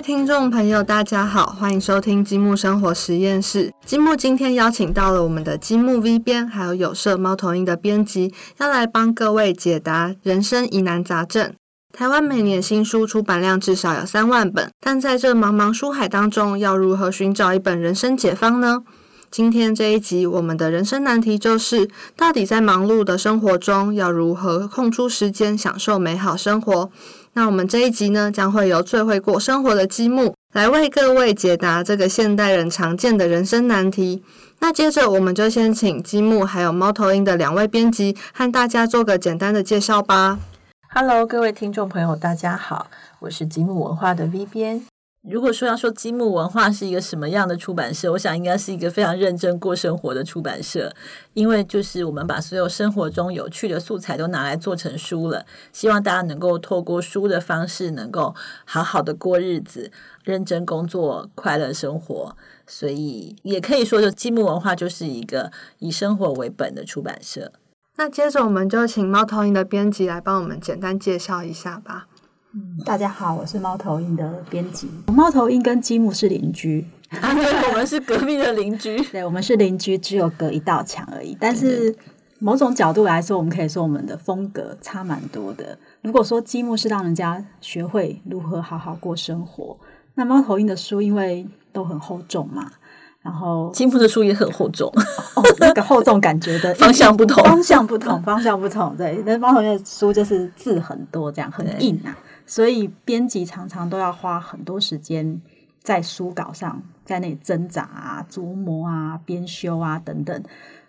听众朋友，大家好，欢迎收听积木生活实验室。积木今天邀请到了我们的积木 V 编，还有有色猫头鹰的编辑，要来帮各位解答人生疑难杂症。台湾每年新书出版量至少有三万本，但在这茫茫书海当中，要如何寻找一本人生解方呢？今天这一集，我们的人生难题就是：到底在忙碌的生活中，要如何空出时间享受美好生活？那我们这一集呢，将会由最会过生活的积木来为各位解答这个现代人常见的人生难题。那接着，我们就先请积木还有猫头鹰的两位编辑，和大家做个简单的介绍吧。Hello，各位听众朋友，大家好，我是积木文化的 V 编。如果说要说积木文化是一个什么样的出版社，我想应该是一个非常认真过生活的出版社，因为就是我们把所有生活中有趣的素材都拿来做成书了，希望大家能够透过书的方式，能够好好的过日子，认真工作，快乐生活。所以也可以说，就积木文化就是一个以生活为本的出版社。那接着我们就请猫头鹰的编辑来帮我们简单介绍一下吧。大家好，我是猫头鹰的编辑。猫头鹰跟积木是邻居，我们是隔壁的邻居。对，我们是邻居，只有隔一道墙而已。但是某种角度来说，我们可以说我们的风格差蛮多的。如果说积木是让人家学会如何好好过生活，那猫头鹰的书因为都很厚重嘛，然后积木的书也很厚重，哦，那个厚重感觉的 方向不同，方向不同，方向不同。对，那猫头鹰的书就是字很多，这样很硬啊。所以编辑常常都要花很多时间在书稿上，在那里挣扎啊、琢磨啊、编修啊等等。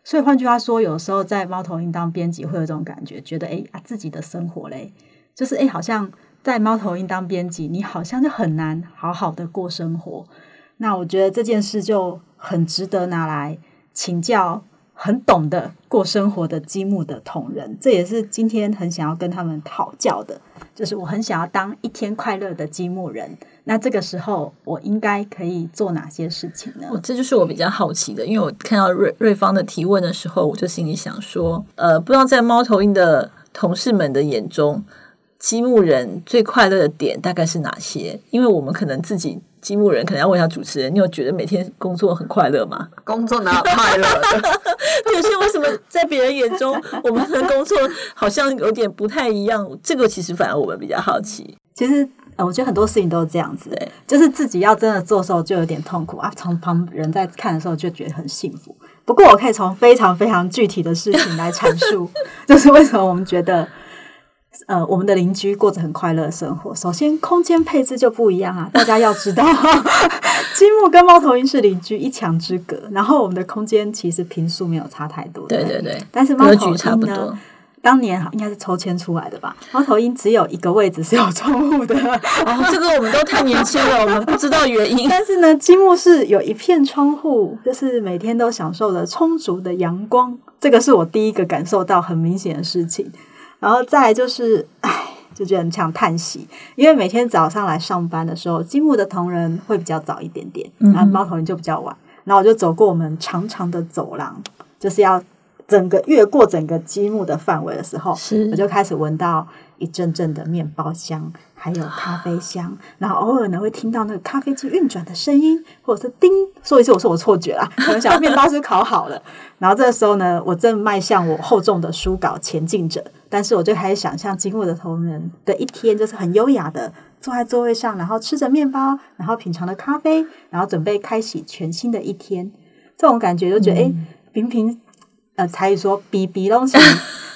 所以换句话说，有时候在猫头鹰当编辑会有这种感觉，觉得哎啊自己的生活嘞，就是哎好像在猫头鹰当编辑，你好像就很难好好的过生活。那我觉得这件事就很值得拿来请教很懂得过生活的积木的同仁，这也是今天很想要跟他们讨教的。就是我很想要当一天快乐的积木人，那这个时候我应该可以做哪些事情呢？这就是我比较好奇的，因为我看到瑞瑞芳的提问的时候，我就心里想说，呃，不知道在猫头鹰的同事们的眼中，积木人最快乐的点大概是哪些？因为我们可能自己。积木人可能要问一下主持人，你有觉得每天工作很快乐吗？工作哪有快乐？可是为什么在别人眼中，我们的工作好像有点不太一样？这个其实反而我们比较好奇。其实，呃，我觉得很多事情都是这样子，就是自己要真的做的时候就有点痛苦啊，从旁人在看的时候就觉得很幸福。不过，我可以从非常非常具体的事情来阐述，就是为什么我们觉得。呃，我们的邻居过着很快乐的生活。首先，空间配置就不一样啊，大家要知道，积木跟猫头鹰是邻居，一墙之隔。然后，我们的空间其实平数没有差太多，对对对。但是猫头鹰呢，当年应该是抽签出来的吧？猫头鹰只有一个位置是有窗户的。哦，这个我们都太年轻了，我们不知道原因。但是呢，积木是有一片窗户，就是每天都享受了充足的阳光。这个是我第一个感受到很明显的事情。然后再就是，唉，就觉得很想叹息，因为每天早上来上班的时候，积木的同仁会比较早一点点，然后猫头鹰就比较晚。然后我就走过我们长长的走廊，就是要整个越过整个积木的范围的时候，我就开始闻到一阵阵的面包香。还有咖啡香，然后偶尔呢会听到那个咖啡机运转的声音，或者是叮，说一次我说我错觉啦，可能想面包是烤好了。然后这个时候呢，我正迈向我厚重的书稿前进着，但是我就开始想象经过的同仁的一天，就是很优雅的坐在座位上，然后吃着面包，然后品尝着咖啡，然后准备开启全新的一天。这种感觉就觉得，哎，平平呃，才说比比东西，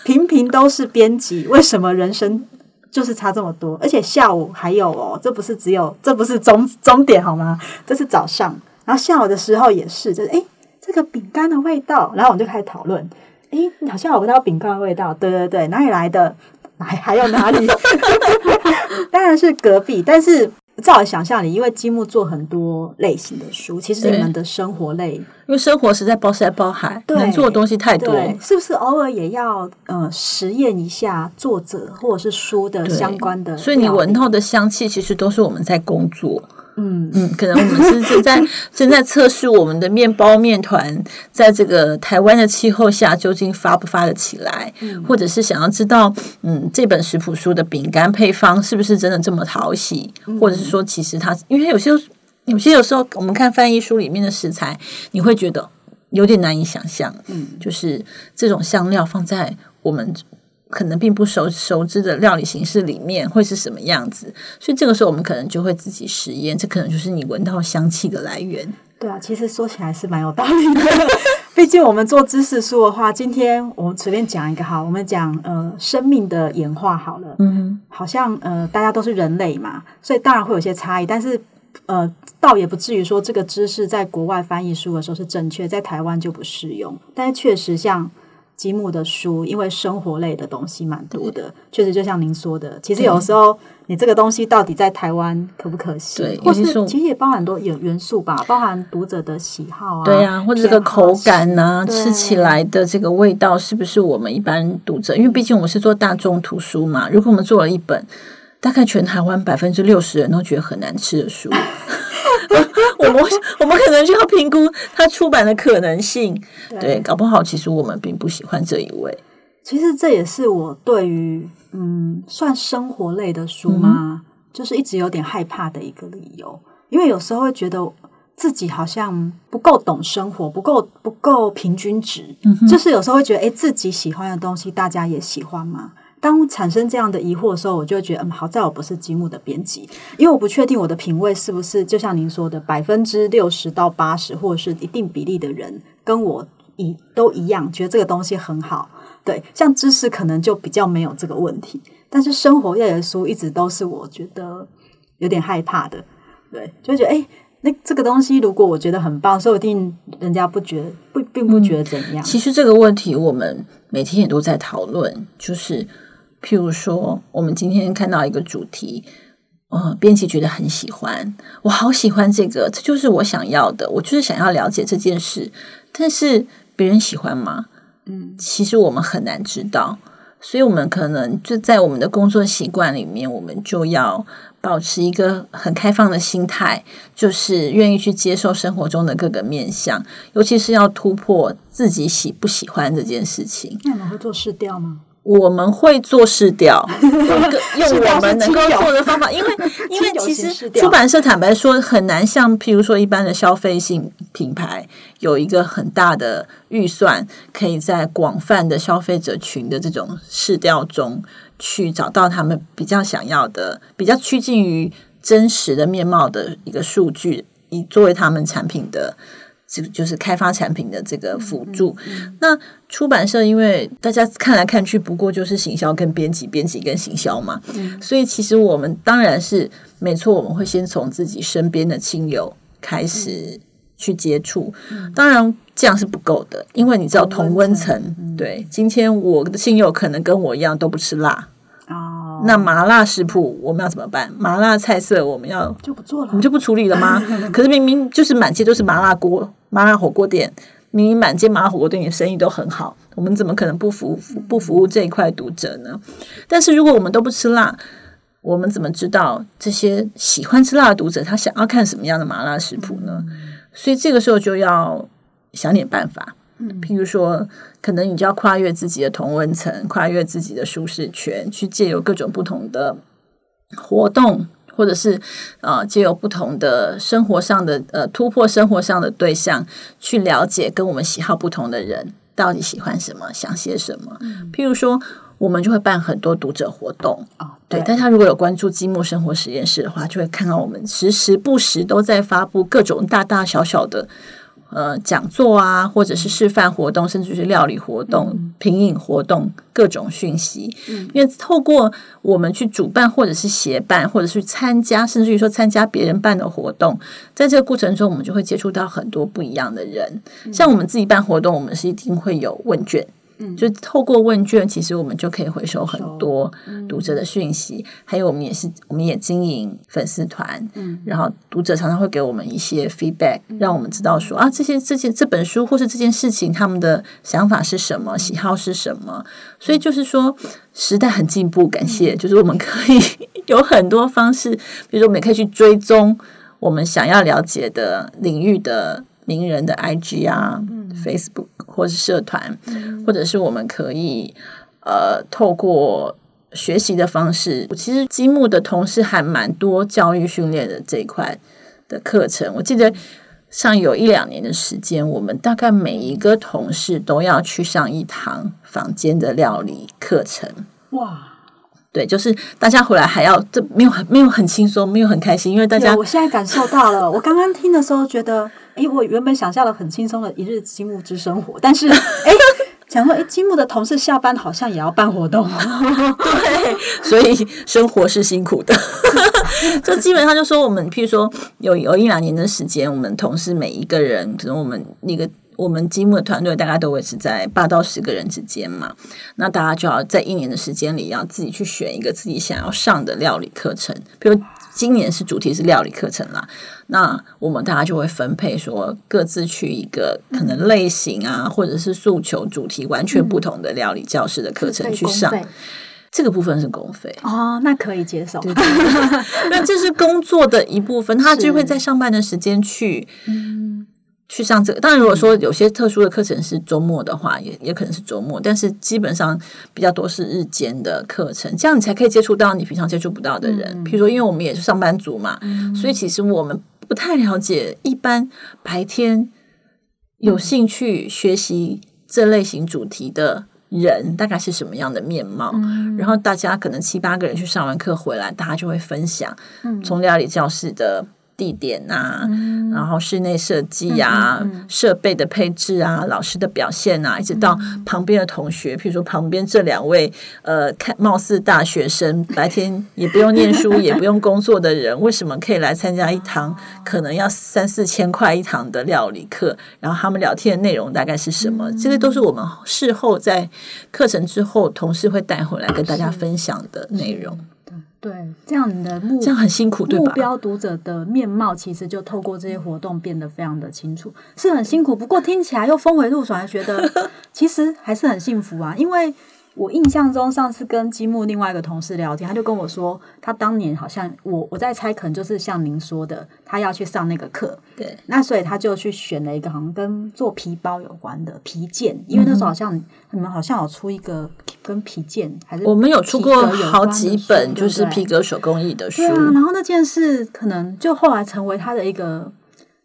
平平都是编辑，为什么人生？就是差这么多，而且下午还有哦，这不是只有，这不是终终点好吗？这是早上，然后下午的时候也是，就是诶，这个饼干的味道，然后我们就开始讨论，诶，好像有闻到饼干的味道，对对对，哪里来的？还还有哪里？当然是隔壁，但是在我想象里，因为积木做很多类型的书，其实你们的生活类因为生活实在包山包海，对能做的东西太多。是不是偶尔也要呃实验一下作者或者是书的相关的？所以你闻，到的香气，其实都是我们在工作。嗯。嗯，可能我们是正在 正在测试我们的面包面团，在这个台湾的气候下究竟发不发得起来，或者是想要知道，嗯，这本食谱书的饼干配方是不是真的这么讨喜，或者是说，其实它，因为有些有些有时候我们看翻译书里面的食材，你会觉得有点难以想象，嗯，就是这种香料放在我们。可能并不熟熟知的料理形式里面会是什么样子，所以这个时候我们可能就会自己实验，这可能就是你闻到香气的来源。对啊，其实说起来是蛮有道理的。毕竟我们做知识书的话，今天我们随便讲一个哈，我们讲呃生命的演化好了，嗯，好像呃大家都是人类嘛，所以当然会有些差异，但是呃倒也不至于说这个知识在国外翻译书的时候是正确，在台湾就不适用。但是确实像积木的书，因为生活类的东西蛮多的，确实就像您说的，其实有时候你这个东西到底在台湾可不可行，对或是其是其实也包含很多有元素吧，包含读者的喜好啊，对呀、或者这个口感呐、对吃起来的这个味道是不是我们一般读者？因为毕竟我们是做大众图书嘛，如果我们做了一本大概全台湾百分之六十人都觉得很难吃的书，我们我们可能就要评估它出版的可能性。对，搞不好其实我们并不喜欢这一位。其实这也是我对于嗯算生活类的书吗？就是一直有点害怕的一个理由，因为有时候会觉得自己好像不够懂生活，不够不够平均值，就是有时候会觉得，哎，自己喜欢的东西大家也喜欢吗？当产生这样的疑惑的时候，我就会觉得，嗯，好在我不是积木的编辑，因为我不确定我的品味是不是就像您说的，百分之六十到八十，或者是一定比例的人跟我一都一样，觉得这个东西很好。对，像知识可能就比较没有这个问题，但是生活类的书一直都是我觉得有点害怕的。对，就会觉得哎。诶那这个东西，如果我觉得很棒，说不定人家不觉得不，并不觉得怎样。其实这个问题我们每天也都在讨论，就是譬如说，我们今天看到一个主题，呃，编辑觉得很喜欢，我好喜欢这个，这就是我想要的，我就是想要了解这件事，但是别人喜欢吗？嗯，其实我们很难知道，所以我们可能就在我们的工作习惯里面，我们就要保持一个很开放的心态，就是愿意去接受生活中的各个面向，尤其是要突破自己喜不喜欢这件事情。那你们会做试调吗？我们会做试调，用我们能够做的方法，因为 因为其实出版社坦白说很难像譬如说一般的消费性品牌有一个很大的预算，可以在广泛的消费者群的这种试调中去找到他们比较想要的、比较趋近于真实的面貌的一个数据，以作为他们产品的。这个就是开发产品的这个辅助。那出版社因为大家看来看去，不过就是行销跟编辑，编辑跟行销嘛，所以其实我们当然是没错，我们会先从自己身边的亲友开始去接触。当然这样是不够的，因为你知道同温层，对，今天我的亲友可能跟我一样都不吃辣。哦，那麻辣食谱我们要怎么办？麻辣菜色我们要就不做了我们。就不处理了吗？可是明明就是满街都是麻辣锅、麻辣火锅店，明明满街麻辣火锅店的生意都很好，我们怎么可能不服不服务这一块读者呢？但是如果我们都不吃辣，我们怎么知道这些喜欢吃辣的读者他想要看什么样的麻辣食谱呢？所以这个时候就要想点办法。譬如说，可能你就要跨越自己的同温层，跨越自己的舒适圈，去借由各种不同的活动，或者是呃借由不同的生活上的呃突破生活上的对象，去了解跟我们喜好不同的人到底喜欢什么，想些什么。譬如说，我们就会办很多读者活动，哦，对，大家如果有关注积木生活实验室的话，就会看到我们时时不时都在发布各种大大小小的呃讲座啊，或者是示范活动，甚至是料理活动、品饮活动各种讯息。因为透过我们去主办，或者是协办，或者是参加，甚至于说参加别人办的活动，在这个过程中，我们就会接触到很多不一样的人。像我们自己办活动，我们是一定会有问卷。嗯。就透过问卷，其实我们就可以回收很多嗯。读者的讯息。还有，我们也是，我们也经营粉丝团，嗯。然后读者常常会给我们一些 feedback，让我们知道说啊，这些这些这本书或是这件事情，他们的想法是什么，喜好是什么。所以就是说，时代很进步，感谢，就是我们可以 有很多方式，比如说我们也可以去追踪我们想要了解的领域的名人的 IG 啊、Facebook 或是社团，或者是我们可以呃透过学习的方式，其实积木的同事还蛮多教育训练的这一块的课程。我记得上有一两年的时间，我们大概每一个同事都要去上一堂房间的料理课程。哇！对，就是大家回来还要这没有很没有很轻松，没有很开心，因为大家我现在感受到了。我刚刚听的时候觉得，哎，我原本想象了很轻松的一日积木之生活，但是哎，想说哎，积木的同事下班好像也要办活动。对，所以生活是辛苦的。就基本上就说我们，譬如说有有一两年的时间，我们同事每一个人，可能我们那个我们积木的团队大概都维持在八到十个人之间嘛。那大家就要在一年的时间里，要自己去选一个自己想要上的料理课程，比如。今年是主题是料理课程啦，那我们大家就会分配说各自去一个可能类型啊，或者是诉求主题完全不同的料理教室的课程去上。这个部分是公费哦，那可以接受。那这是工作的一部分，他就会在上班的时间去，嗯，去上这个。当然，如果说有些特殊的课程是周末的话，也也可能是周末，但是基本上比较多是日间的课程，这样你才可以接触到你平常接触不到的人。比如说，因为我们也是上班族嘛，所以其实我们不太了解一般白天有兴趣学习这类型主题的。人大概是什么样的面貌？嗯、然后大家可能七八个人去上完课回来，大家就会分享从料理教室的地点啊，嗯、然后室内设计啊、设备的配置啊、老师的表现啊，一直到旁边的同学，譬如说旁边这两位呃，看貌似大学生，白天也不用念书也不用工作的人，为什么可以来参加一堂可能要三四千块一堂的料理课？然后他们聊天的内容大概是什么？这些都是我们事后在课程之后，同事会带回来跟大家分享的内容。对，这样你的目这样很辛苦，对吧？目标读者的面貌其实就透过这些活动变得非常的清楚，是很辛苦。不过听起来又峰回路转，觉得 其实还是很幸福啊。因为我印象中上次跟积木另外一个同事聊天，他就跟我说，他当年好像我我在猜，可能就是像您说的，他要去上那个课，对，那所以他就去选了一个好像跟做皮包有关的皮件，因为那时候好像、嗯、你们好像有出一个跟皮件，还是我们有出过好几本，就是皮革手工艺的书。对啊，然后那件事可能就后来成为他的一个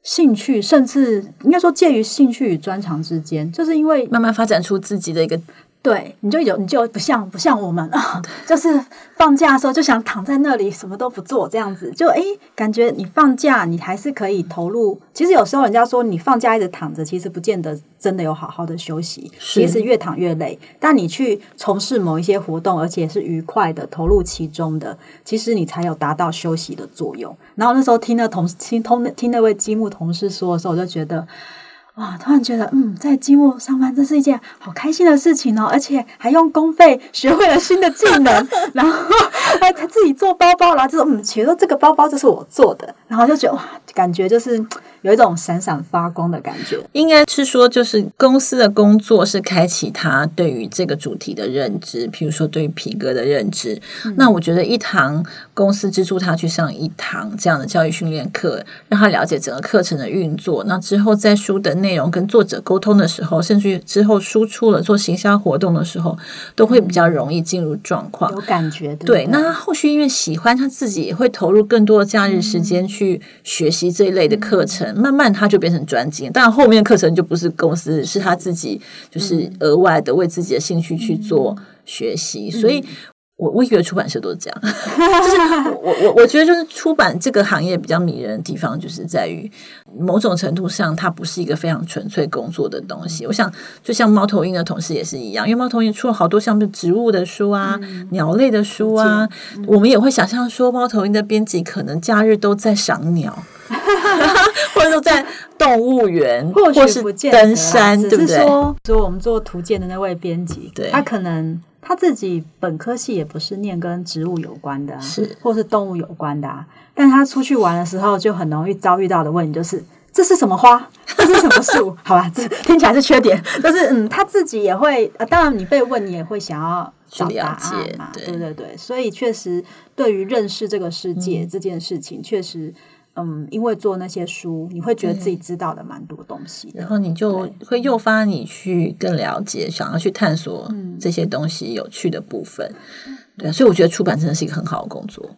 兴趣，甚至应该说介于兴趣与专长之间，就是因为慢慢发展出自己的一个。对，你就有你就不像不像我们啊，就是放假的时候就想躺在那里什么都不做这样子，就诶感觉你放假你还是可以投入。其实有时候人家说你放假一直躺着，其实不见得真的有好好的休息，其实越躺越累。但你去从事某一些活动，而且是愉快的投入其中的，其实你才有达到休息的作用。然后那时候听那同听通听那位积木同事说的时候，我就觉得。哇！突然觉得，嗯，在积木上班，这是一件好开心的事情哦，而且还用公费学会了新的技能，然后还他自己做包包，然后就说，嗯，其实这个包包就是我做的，然后就觉得哇，感觉就是有一种闪闪发光的感觉。应该是说，就是公司的工作是开启他对于这个主题的认知，譬如说对于皮革的认知。嗯、那我觉得一堂公司资助他去上一堂这样的教育训练课，让他了解整个课程的运作。那之后在书的内内容跟作者沟通的时候，甚至之后输出了做行销活动的时候，都会比较容易进入状况，有感觉。对，对，那他后续因为喜欢，他自己也会投入更多的假日时间去学习这一类的课程，嗯、慢慢他就变成专精。但，后面课程就不是公司，是他自己就是额外的为自己的兴趣去做学习，嗯、所以。我我以为出版社都是这样，就是我我我觉得就是出版这个行业比较迷人的地方，就是在于某种程度上，它不是一个非常纯粹工作的东西。我想，就像猫头鹰的同事也是一样，因为猫头鹰出了好多像植物的书啊、嗯、鸟类的书啊，嗯、我们也会想象说，猫头鹰的编辑可能假日都在赏鸟。或者说在动物园，或或是登山，只对不对？是说，说我们做图鉴的那位编辑，对他可能他自己本科系也不是念跟植物有关的、啊，是或是动物有关的、啊，但他出去玩的时候就很容易遭遇到的问题就是。这是什么花？这是什么树？好吧，这听起来是缺点，但是嗯，他自己也会，呃，当然你被问，你也会想要去了找答嘛，对对对对，所以确实对于认识这个世界、嗯这件事情，确实，嗯，因为做那些书，你会觉得自己知道的蛮多东西然。后你就会诱发你去更了解，想要去探索嗯这些东西有趣的部分。对啊，所以我觉得出版真的是一个很好的工作。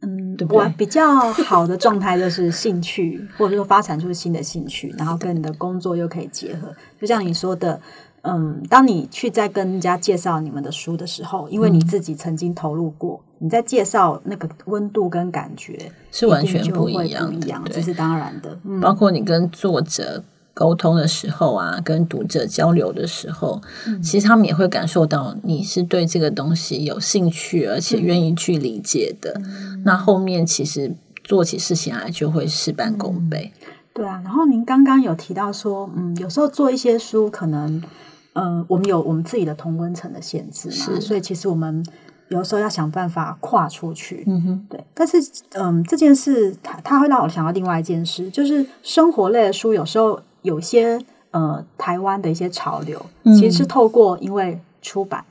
嗯对，不对我比较好的状态就是兴趣，或者说发展出新的兴趣，然后跟你的工作又可以结合。就像你说的，嗯，当你去在跟人家介绍你们的书的时候，因为嗯你自己曾经投入过，你在介绍那个温度跟感觉是完全不一样一样，这是当然的。嗯，包括你跟作者沟通的时候啊，跟读者交流的时候，嗯其实他们也会感受到你是对这个东西有兴趣，而且愿意去理解的。嗯那后面其实做起事情来就会事半功倍。对啊，然后您刚刚有提到说，嗯，有时候做一些书，可能，嗯、我们有我们自己的同温层的限制嘛，是所以其实我们有时候要想办法跨出去，嗯哼，对。但是，嗯，这件事它它会让我想到另外一件事，就是生活类的书，有时候有些呃台湾的一些潮流，嗯其实是透过因为出版，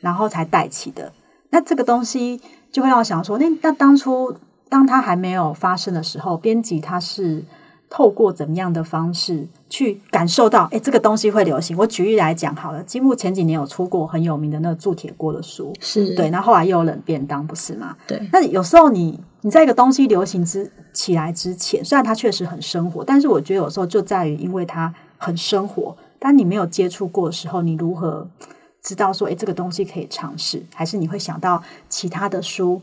然后才带起的。那这个东西就会让我想说，那那当初当它还没有发生的时候，编辑他是透过怎么样的方式去感受到，哎，这个东西会流行。我举例来讲好了，积木前几年有出过很有名的那个铸铁锅的书，是对，那后来又有冷便当，不是吗？对那有时候你你在一个东西流行之起来之前，虽然它确实很生活，但是我觉得有时候就在于因为它很生活，但你没有接触过的时候，你如何知道说，诶，这个东西可以尝试？还是你会想到其他的书？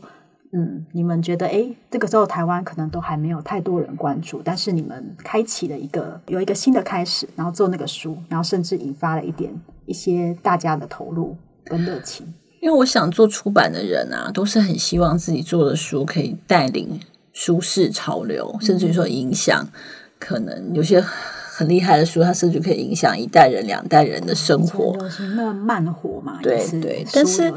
嗯，你们觉得，诶，这个时候台湾可能都还没有太多人关注，但是你们开启了一个有一个新的开始，然后做那个书，然后甚至引发了一点一些大家的投入跟热情。因为我想做出版的人啊，都是很希望自己做的书可以带领舒适潮流，甚至于说影响，可能有些很厉害的书，它甚至可以影响一代人、两代人的生活。那慢活嘛，对对但是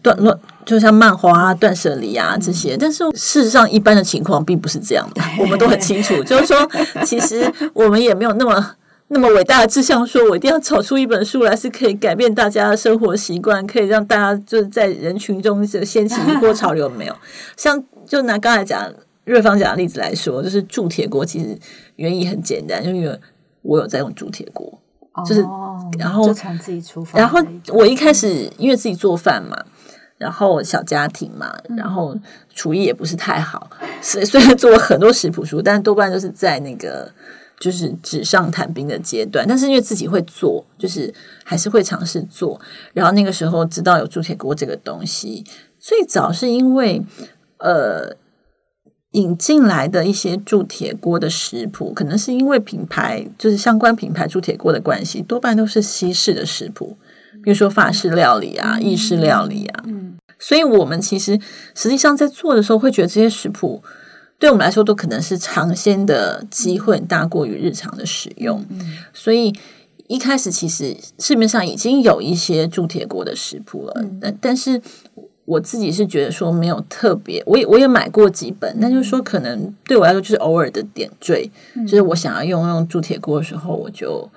断乱就像漫画啊、断舍离啊这些，但是事实上一般的情况并不是这样的，我们都很清楚，就是说，其实我们也没有那么。那么伟大的志向，说我一定要找出一本书来，是可以改变大家的生活习惯，可以让大家就是在人群中就掀起一波潮流。没有，像就拿刚才讲瑞芳讲的例子来说，就是铸铁锅，其实原意很简单，就因为我有在用铸铁锅，就是哦然后就从自己厨房，然后我一开始因为自己做饭嘛，然后小家庭嘛，然后厨艺也不是太好，虽 虽然做了很多食谱书，但多半都是在那个就是纸上谈兵的阶段。但是因为自己会做，就是还是会尝试做。然后那个时候知道有铸铁锅这个东西，最早是因为呃。引进来的一些铸铁锅的食谱，可能是因为品牌就是相关品牌铸铁锅的关系，多半都是西式的食谱，比如说法式料理啊、意式料理啊。嗯所以我们其实实际上在做的时候，会觉得这些食谱对我们来说都可能是尝鲜的机会大过于日常的使用。嗯所以一开始其实市面上已经有一些铸铁锅的食谱了，嗯但但是我自己是觉得说没有特别，我也我也买过几本，那就是说可能对我来说就是偶尔的点缀，就是我想要用用铸铁锅的时候，我就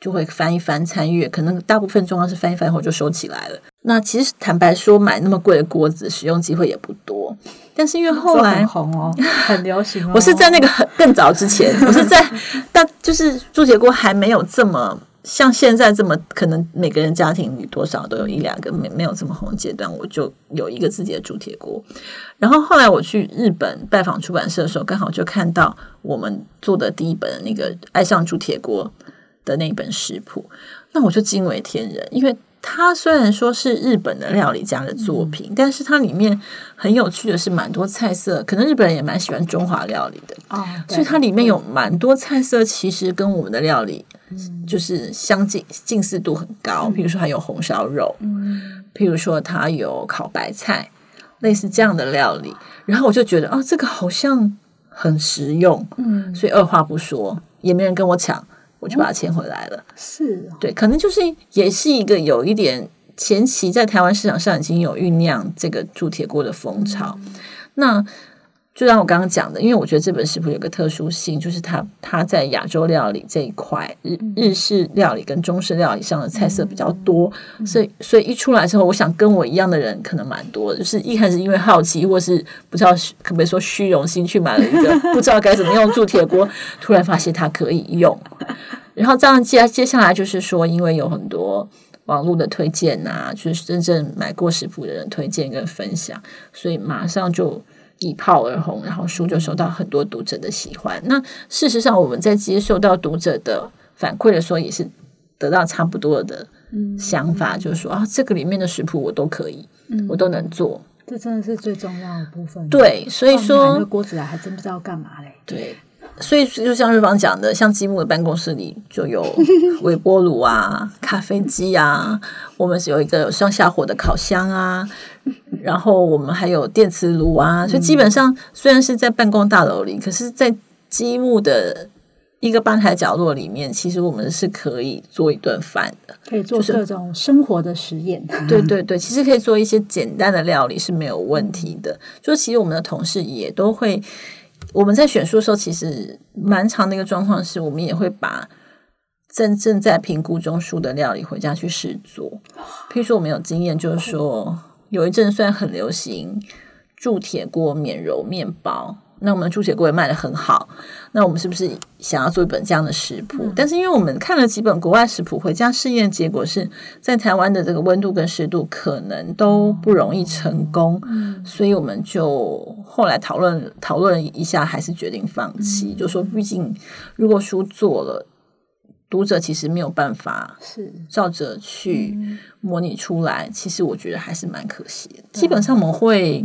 就会翻一翻参阅，可能大部分重要是翻一翻后就收起来了。那其实坦白说，买那么贵的锅子，使用机会也不多。但是因为后来很红哦，很流行哦。我是在那个很更早之前，我是在 大就是铸铁锅还没有这么像现在这么可能每个人家庭里多少都有一两个，没没有这么红的阶段，我就有一个自己的铸铁锅。然后后来我去日本拜访出版社的时候，刚好就看到我们做的第一本那个《爱上铸铁锅》的那本食谱，那我就惊为天人，因为。它虽然说是日本的料理家的作品，但是它里面很有趣的是，蛮多菜色，可能日本人也蛮喜欢中华料理的，哦，所以它里面有蛮多菜色，其实跟我们的料理就是相近近似度很高。比如说，还有红烧肉，嗯譬如说它有烤白菜，类似这样的料理。然后我就觉得，哦，这个好像很实用，嗯所以二话不说也没人跟我抢，我就把它签回来了。是哦，对，可能就是也是一个有一点前期在台湾市场上已经有酝酿这个铸铁锅的风潮。那就像我刚刚讲的，因为我觉得这本食谱有个特殊性，就是它它在亚洲料理这一块，日日式料理跟中式料理上的菜色比较多，所以所以一出来之后，我想跟我一样的人可能蛮多的，就是一开始因为好奇，或是不知道可不可以说虚荣心去买了一个不知道该怎么用铸铁锅，突然发现它可以用，然后这样接接下来就是说，因为有很多。网络的推荐啊，就是真正买过食谱的人推荐跟分享，所以马上就一炮而红，然后书就受到很多读者的喜欢。那事实上，我们在接受到读者的反馈的时候，也是得到差不多的想法，就是说啊，这个里面的食谱我都可以，我都能做。这真的是最重要的部分。对，所以说锅子来还真不知道干嘛嘞。对。所以就像瑞芳讲的，像积木的办公室里就有 微波炉啊、咖啡机啊，我们是有一个上下火的烤箱啊，然后我们还有电磁炉啊，所以基本上虽然是在办公大楼里，可是，在积木的一个吧台角落里面，其实我们是可以做一顿饭的，可以做各种生活的实验。对对对，其实可以做一些简单的料理是没有问题的。就其实我们的同事也都会。我们在选书的时候，其实蛮长的一个状况是，我们也会把正正在评估中书的料理回家去试做。譬如说，我们有经验，就是说有一阵虽然很流行铸铁锅免揉面包。那我们铸铁锅也卖的很好，那我们是不是想要做一本这样的食谱？但是因为我们看了几本国外食谱，回家试验结果是在台湾的这个温度跟湿度可能都不容易成功，所以我们就后来讨论讨论一下，还是决定放弃。就说毕竟如果书做了，读者其实没有办法是。照着去模拟出来，其实我觉得还是蛮可惜的。基本上我们会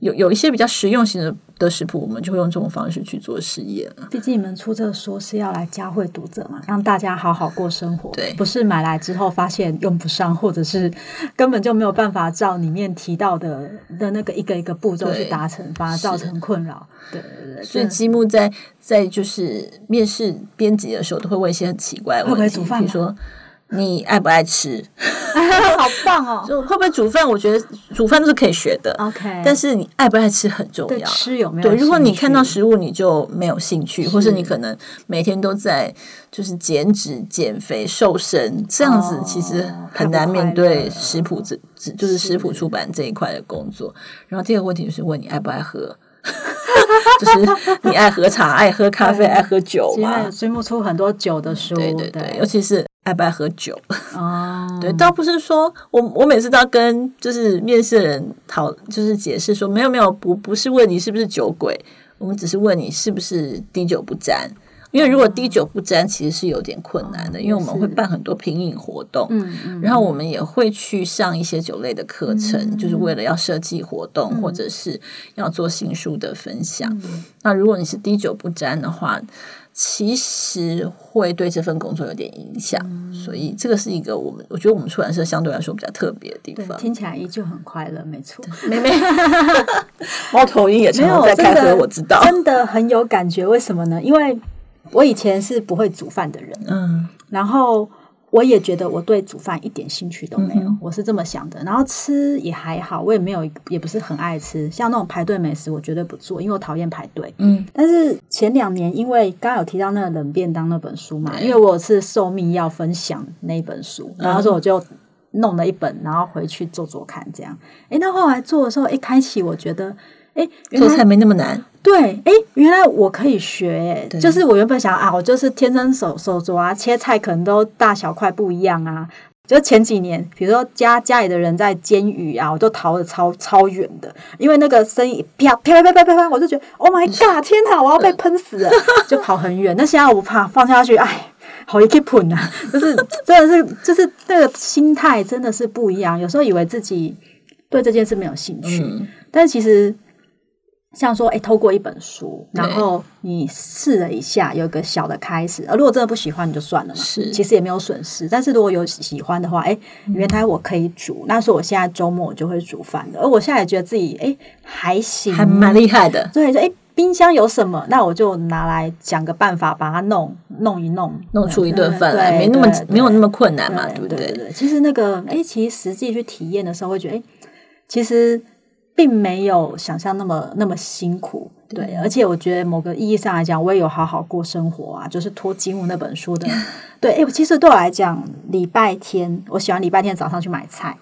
有有一些比较实用型的。的食谱，我们就会用这种方式去做实验。毕竟你们出这个书是要来教会读者嘛，让大家好好过生活。对，不是买来之后发现用不上，或者是根本就没有办法照里面提到的的那个一个一个步骤去达成，反而造成困扰。对对对。所以积木在在就是面试编辑的时候，都会问一些很奇怪的问题，比如说。你爱不爱吃？好棒哦！就会不会煮饭？我觉得煮饭都是可以学的。OK，但是你爱不爱吃很重要。吃有没有？对，如果你看到食物你就没有兴趣，或是你可能每天都在就是减脂、减肥、瘦身，这样子其实很难面对食谱这就是食谱出版这一块的工作。然后第二个问题就是问你爱不爱喝。就是你爱喝茶、爱喝咖啡、爱喝酒嘛？追不出很多酒的书，对对对，尤其是爱不爱喝酒哦。对，倒不是说我我每次都要跟就是面试的人讨，就是解释说没有没有，不不是问你是不是酒鬼，我们只是问你是不是滴酒不沾。因为如果滴酒不沾，其实是有点困难的。因为我们会办很多品饮活动，然后我们也会去上一些酒类的课程，就是为了要设计活动或者是要做新书的分享。那如果你是滴酒不沾的话，其实会对这份工作有点影响。所以这个是一个我们我觉得我们出版社相对来说比较特别的地方。听起来依旧很快乐，没错。妹妹，猫头鹰也常常在开会，我知道，真的很有感觉。为什么呢？因为我以前是不会煮饭的人，嗯，然后我也觉得我对煮饭一点兴趣都没有，我是这么想的。然后吃也还好，我也没有，也不是很爱吃，像那种排队美食，我绝对不做，因为我讨厌排队。嗯，但是前两年，因为刚刚有提到那个冷便当那本书嘛，因为我是受命要分享那本书，然后说我就弄了一本，然后回去做做看，这样。哎，那后来做的时候，一开启我觉得。哎，做菜没那么难。对，哎，原来我可以学。就是我原本想啊，我就是天生手手镯啊，切菜可能都大小块不一样啊。就前几年，比如说家家里的人在煎鱼啊，我都逃的超超远的，因为那个声音啪啪啪啪啪啪，我就觉得 Oh my God，天哪，我要被喷死了，就跑很远。那现在我不怕，放下去，哎，好一个盆啊！就是真的是，就是那个心态真的是不一样。有时候以为自己对这件事没有兴趣，但是其实。像说，哎，透过一本书，然后你试了一下，有一个小的开始。而如果真的不喜欢，你就算了嘛。是，其实也没有损失。但是如果有喜欢的话，哎，原来我可以煮。那时候我现在周末我就会煮饭的。而我现在也觉得自己，哎，还行，还蛮厉害的。对，就哎，冰箱有什么，那我就拿来想个办法把它弄弄一弄，弄出一顿饭对来，没那么没有那么困难嘛，对对不对？对对，其实那个，哎，其实实际去体验的时候，会觉得，哎，其实并没有想象那么那么辛苦。对，而且我觉得某个意义上来讲，我也有好好过生活啊，就是托积木那本书的。对，哎，其实对我来讲，礼拜天我喜欢礼拜天早上去买菜，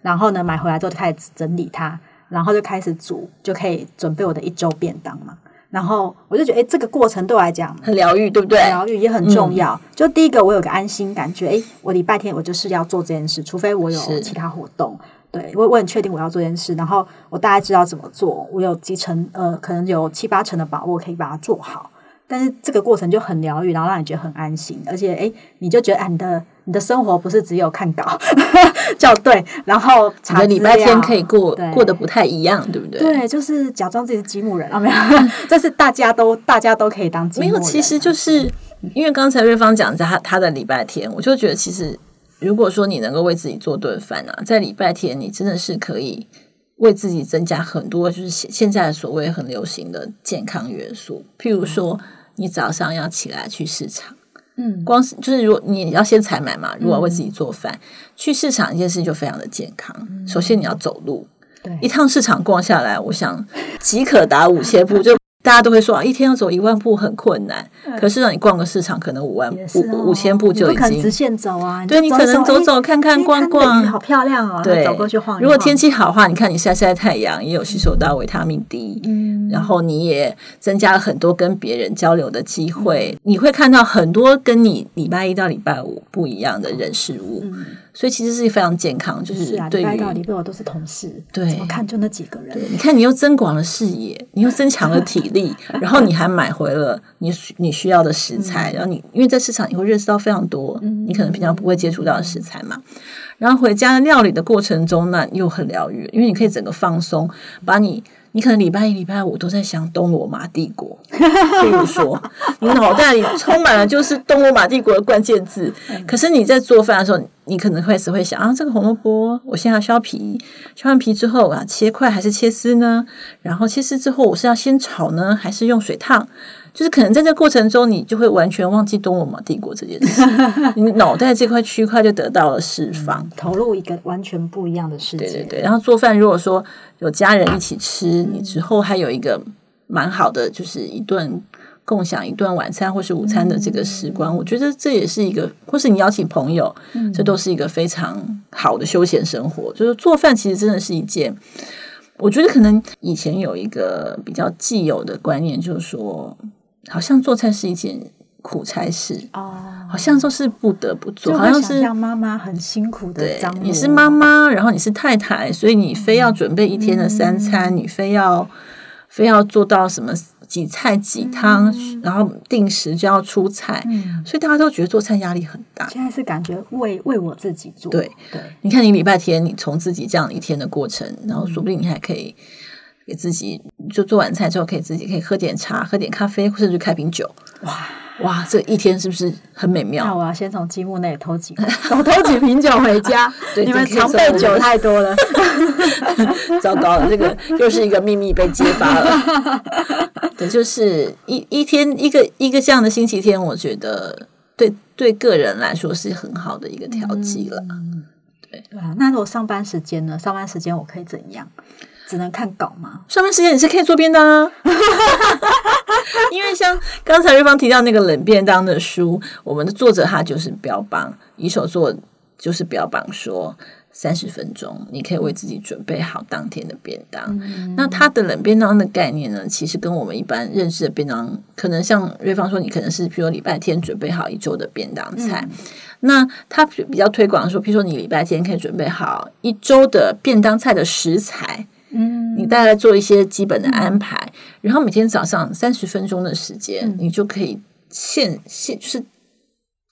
然后呢买回来之后就开始整理它，然后就开始煮，就可以准备我的一周便当嘛。然后我就觉得，哎，这个过程对我来讲很疗愈，对不对？疗愈也很重要。就第一个，我有个安心感觉，诶，我礼拜天我就是要做这件事，除非我有其他活动。对我我很确定我要做这件事，然后我大概知道怎么做，我有几成呃，可能有七八成的把握可以把它做好。但是这个过程就很疗愈，然后让你觉得很安心，而且诶，你就觉得啊，你的你的生活不是只有看稿 校对，然后你查的礼拜天可以过对过得不太一样，对不对？对，就是假装自己是积木人啊，没有，这是大家都大家都可以当积木人。没有，其实就是因为刚才瑞芳讲在他他的礼拜天，我就觉得其实如果说你能够为自己做顿饭啊，在礼拜天你真的是可以为自己增加很多就是现现在所谓很流行的健康元素，譬如说你早上要起来去市场。嗯，光是就是如果你要先采买嘛，如果要为自己做饭，去市场一件事就非常的健康。首先你要走路，对。一趟市场逛下来，我想即可达五千步，就大家都会说啊，一天要走一万步很困难。可是让你逛个市场，可能五万也是哦。五五千步就已经直经。线走啊，对你可能走走看看逛逛。好漂亮哦，对，走过去晃。如果天气好的话，你看你晒晒太阳，也有吸收到维他命 D，嗯，然后你也增加了很多跟别人交流的机会，你会看到很多跟你礼拜一到礼拜五不一样的人事物，所以其实是非常健康，就是对礼拜到于礼拜我都是同事，对。怎么看就那几个人，你看你又增广了视野，你又增强了体力，然后你还买回了你需你需要的食材，然后你因为在市场你会认识到非常多你可能平常不会接触到的食材嘛，然后回家料理的过程中呢又很疗愈，因为你可以整个放松，把你。你可能礼拜一、礼拜五都在想东罗马帝国，比如说，你脑袋里充满了就是东罗马帝国的关键字。可是你在做饭的时候，你可能开始会想啊，这个红萝卜我现在要削皮，削完皮之后啊，切块还是切丝呢？然后切丝之后，我是要先炒呢，还是用水烫？就是可能在这过程中，你就会完全忘记东罗马帝国这件事，你脑袋这块区块就得到了释放。投入一个完全不一样的世界。对对对，然后做饭如果说有家人一起吃，你之后还有一个蛮好的，就是一顿共享一顿晚餐或是午餐的这个时光，我觉得这也是一个，或是你邀请朋友，这都是一个非常好的休闲生活。就是做饭其实真的是一件，我觉得可能以前有一个比较既有的观念，就是说，好像做菜是一件苦差事。哦，好像都是不得不做，好像是妈妈很辛苦的对，你是妈妈，然后你是太太，所以你非要准备一天的三餐，嗯。你非要非要做到什么几菜几汤，嗯。然后定时就要出菜，所以大家都觉得做菜压力很大。现在是感觉为为我自己做，对。对，你看，你礼拜天你从自己这样一天的过程，然后说不定你还可以给自己就做完菜之后，可以自己可以喝点茶、喝点咖啡，甚至开瓶酒。哇。哇，这一天是不是很美妙那？我要先从积木那里偷几，少偷几瓶酒回家。对你们常备酒太多了。糟糕了，这个又是一个秘密被揭发了。对，就是一一天一个一个这样的星期天，我觉得对对个人来说是很好的一个调剂了。对啊，那如果上班时间呢？上班时间我可以怎样？只能看稿吗？上班时间你是可以做便当啊，因为像刚才瑞芳提到那个冷便当的书，我们的作者他就是标榜以手做，就是标榜说。三十分钟，你可以为自己准备好当天的便当。那他的冷便当的概念呢，其实跟我们一般认识的便当，可能像瑞芳说，你可能是比如说礼拜天准备好一周的便当菜。那他比较推广说，譬如说你礼拜天可以准备好一周的便当菜的食材。嗯，你大概做一些基本的安排，然后每天早上三十分钟的时间，你就可以现现就是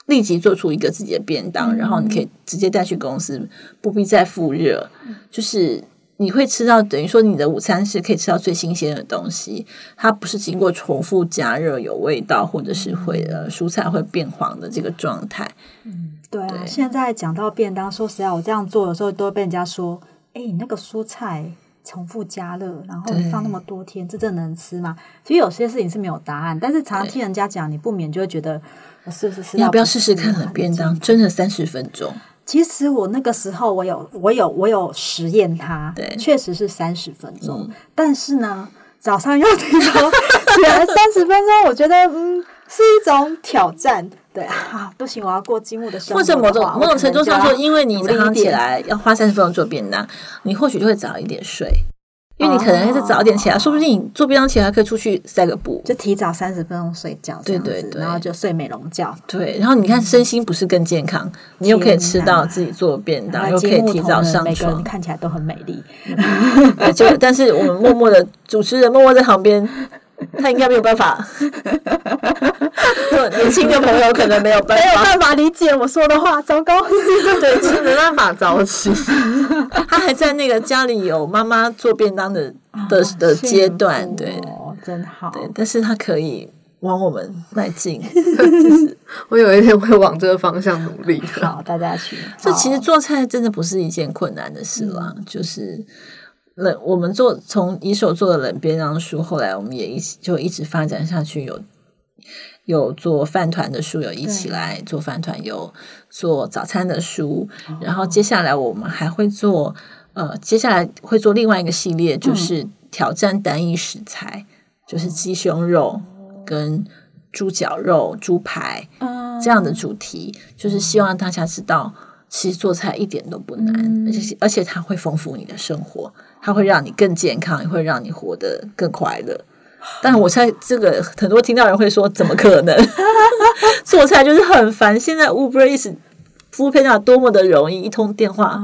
立即做出一个自己的便当，然后你可以直接带去公司，不必再复热，就是。你会吃到等于说你的午餐是可以吃到最新鲜的东西，它不是经过重复加热有味道，或者是会呃蔬菜会变黄的这个状态。嗯对啊。对现在讲到便当，说实在，我这样做的时候都会被人家说：“哎，你那个蔬菜重复加热，然后你放那么多天，这真的能吃吗？其实有些事情是没有答案，但是常常听人家讲，你不免就会觉得我是不是吃到你要不要试试看适合冷便当？真的三十分钟，其实我那个时候我有我有我有实验它，对确实是三十分钟，嗯但是呢，早上又提早起来三十分钟，我觉得嗯是一种挑战。对啊，不行，我要过积木的生活或者某种某种程度上说，因为你努早上起来要花三十分钟做便当，你或许就会早一点睡，因为你可能还是早一点起来，哦说不定你做便当起来可以出去散个步。就提早三十分钟睡觉，对对对。然后就睡美容觉。对，然后你看身心不是更健康，你又可以吃到自己做便当，又可以提早上仁每个人床，看起来都很美丽，对就但是我们默默的 主持人默默在旁边，他应该没有办法。年轻的朋友可能没有办法，没有办法理解我说的话，糟糕。对，是没办法早起。他还在那个家里有妈妈做便当的的的阶段，对哦，真好。对，但是他可以往我们迈进。我有一天会往这个方向努力的。好，大家去。这其实做菜真的不是一件困难的事啦，就是冷我们做从一手做的冷便当书，后来我们也一起就一直发展下去，有有做饭团的书，有一起来做饭团，有做早餐的书，然后接下来我们还会做呃，接下来会做另外一个系列，就是挑战单一食材，就是鸡胸肉跟猪脚肉、猪排。嗯。这样的主题，就是希望大家知道，其实做菜一点都不难，嗯。而且而且它会丰富你的生活，它会让你更健康，也会让你活得更快乐。但我猜这个很多听到人会说，怎么可能？做菜就是很烦。现在 Uber Eats 服务配套多么的容易，一通电话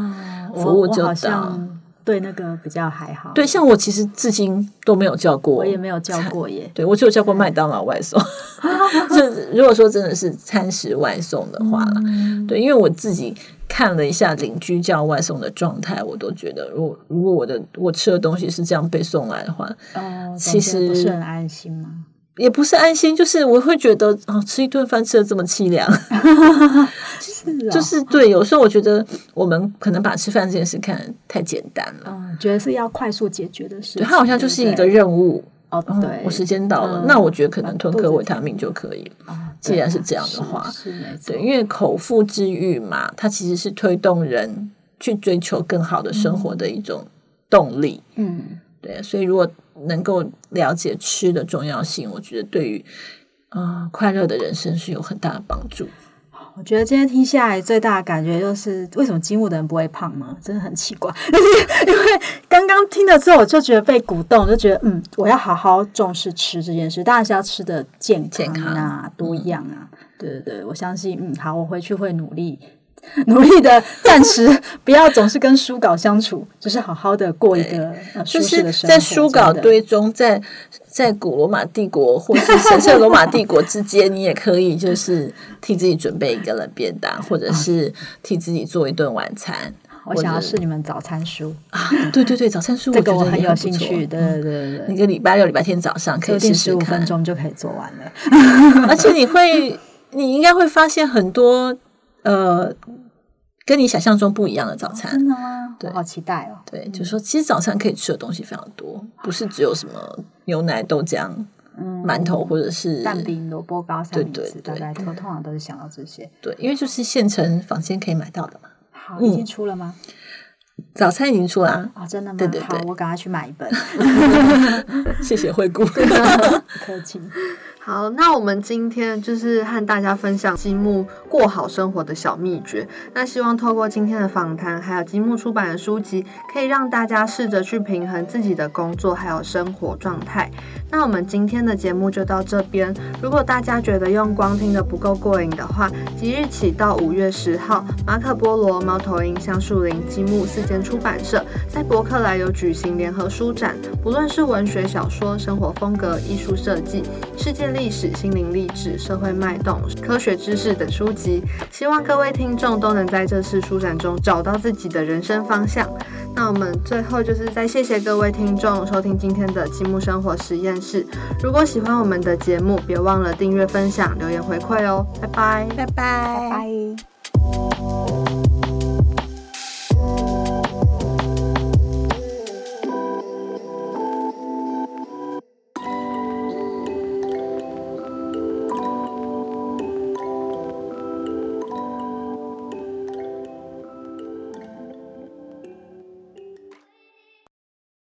服务就到。对那个比较还好。对，像我其实至今都没有叫过，我也没有叫过耶。对我只有叫过麦当劳外送。就如果说真的是餐食外送的话啦，嗯对，因为我自己看了一下邻居叫外送的状态，我都觉得，如果如果我的我吃的东西是这样被送来的话，哦，其实不实是很安心吗？也不是安心，就是我会觉得哦，吃一顿饭吃的这么凄凉，是哦就是对，有时候我觉得我们可能把吃饭这件事看得太简单了，嗯，觉得是要快速解决的事情。它好像就是一个任务。哦，哦对，我时间到了，嗯那我觉得可能吞颗维他命就可以了。哦既然是这样的话对，因为口腹之欲嘛，它其实是推动人去追求更好的生活的一种动力。嗯，对，所以如果能够了解吃的重要性，我觉得对于啊、呃快乐的人生是有很大的帮助。我觉得今天听下来最大的感觉就是，为什么金木的人不会胖吗？真的很奇怪。但 是因为刚刚听了之后，我就觉得被鼓动，就觉得嗯，我要好好重视吃这件事，当然是要吃的健健康啊、康多样啊。对对对，我相信，嗯，好，我回去会努力。努力的暂时 不要总是跟书稿相处，就是好好的过一个呃舒就是适的生活。在书稿堆中，在在古罗马帝国 或是神圣罗马帝国之间，你也可以就是替自己准备一个冷便当，或者是替自己做一顿晚餐。我想要或者试你们早餐书，啊，对对对，早餐书这个觉得我很有兴趣。对对对对一个礼拜六、礼拜天早上可以试试看十五分，钟就可以做完了。而且你会，你应该会发现很多呃，跟你想象中不一样的早餐。真的吗？对我好期待哦。对，就是说，其实早餐可以吃的东西非常多，不是只有什么牛奶、豆浆、嗯馒头或者是蛋饼、萝卜糕、三明治，对对对大概通通常都是想到这些。对，因为就是现成房间可以买到的嘛。好，嗯已经出了吗？早餐已经出啦，啊，真的吗？对对对好，我赶快去买一本。谢谢惠顾。客气。好，那我们今天就是和大家分享积木过好生活的小秘诀。那希望透过今天的访谈，还有积木出版的书籍，可以让大家试着去平衡自己的工作还有生活状态。那我们今天的节目就到这边。如果大家觉得用光听的不够过瘾的话，即日起到五月十号，马可波罗、猫头鹰、橡树林、积木四间出版社在博客来有举行联合书展，不论是文学小说、生活风格、艺术设计、世界历史、心灵励志、社会脉动、科学知识等书籍，希望各位听众都能在这次书展中找到自己的人生方向。那我们最后就是再谢谢各位听众收听今天的积木生活实验室。如果喜欢我们的节目，别忘了订阅、分享、留言回馈哦。拜拜。拜拜拜拜。